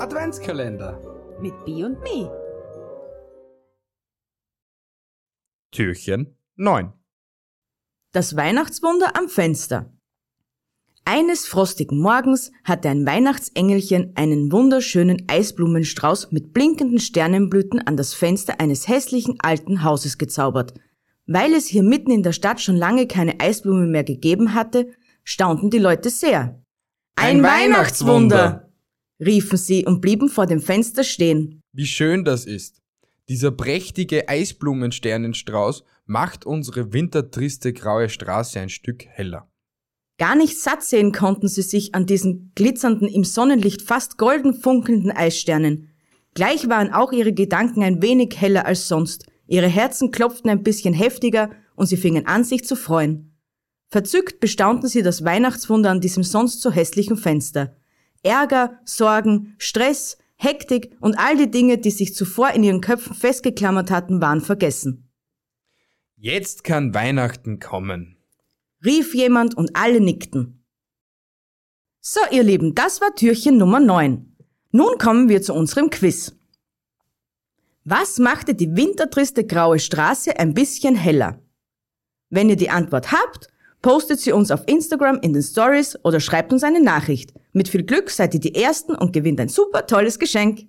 Adventskalender. Mit B und Me. Türchen 9. Das Weihnachtswunder am Fenster. Eines frostigen Morgens hatte ein Weihnachtsengelchen einen wunderschönen Eisblumenstrauß mit blinkenden Sternenblüten an das Fenster eines hässlichen alten Hauses gezaubert. Weil es hier mitten in der Stadt schon lange keine Eisblumen mehr gegeben hatte, staunten die Leute sehr. Ein Weihnachtswunder! Riefen sie und blieben vor dem Fenster stehen. Wie schön das ist. Dieser prächtige Eisblumensternenstrauß macht unsere wintertriste graue Straße ein Stück heller. Gar nicht satt sehen konnten sie sich an diesen glitzernden, im Sonnenlicht fast golden funkelnden Eissternen. Gleich waren auch ihre Gedanken ein wenig heller als sonst. Ihre Herzen klopften ein bisschen heftiger und sie fingen an, sich zu freuen. Verzückt bestaunten sie das Weihnachtswunder an diesem sonst so hässlichen Fenster. Ärger, Sorgen, Stress, Hektik und all die Dinge, die sich zuvor in ihren Köpfen festgeklammert hatten, waren vergessen. Jetzt kann Weihnachten kommen. rief jemand und alle nickten. So, ihr Lieben, das war Türchen Nummer 9. Nun kommen wir zu unserem Quiz. Was machte die wintertriste graue Straße ein bisschen heller? Wenn ihr die Antwort habt, postet sie uns auf Instagram in den Stories oder schreibt uns eine Nachricht. Mit viel Glück seid ihr die Ersten und gewinnt ein super tolles Geschenk.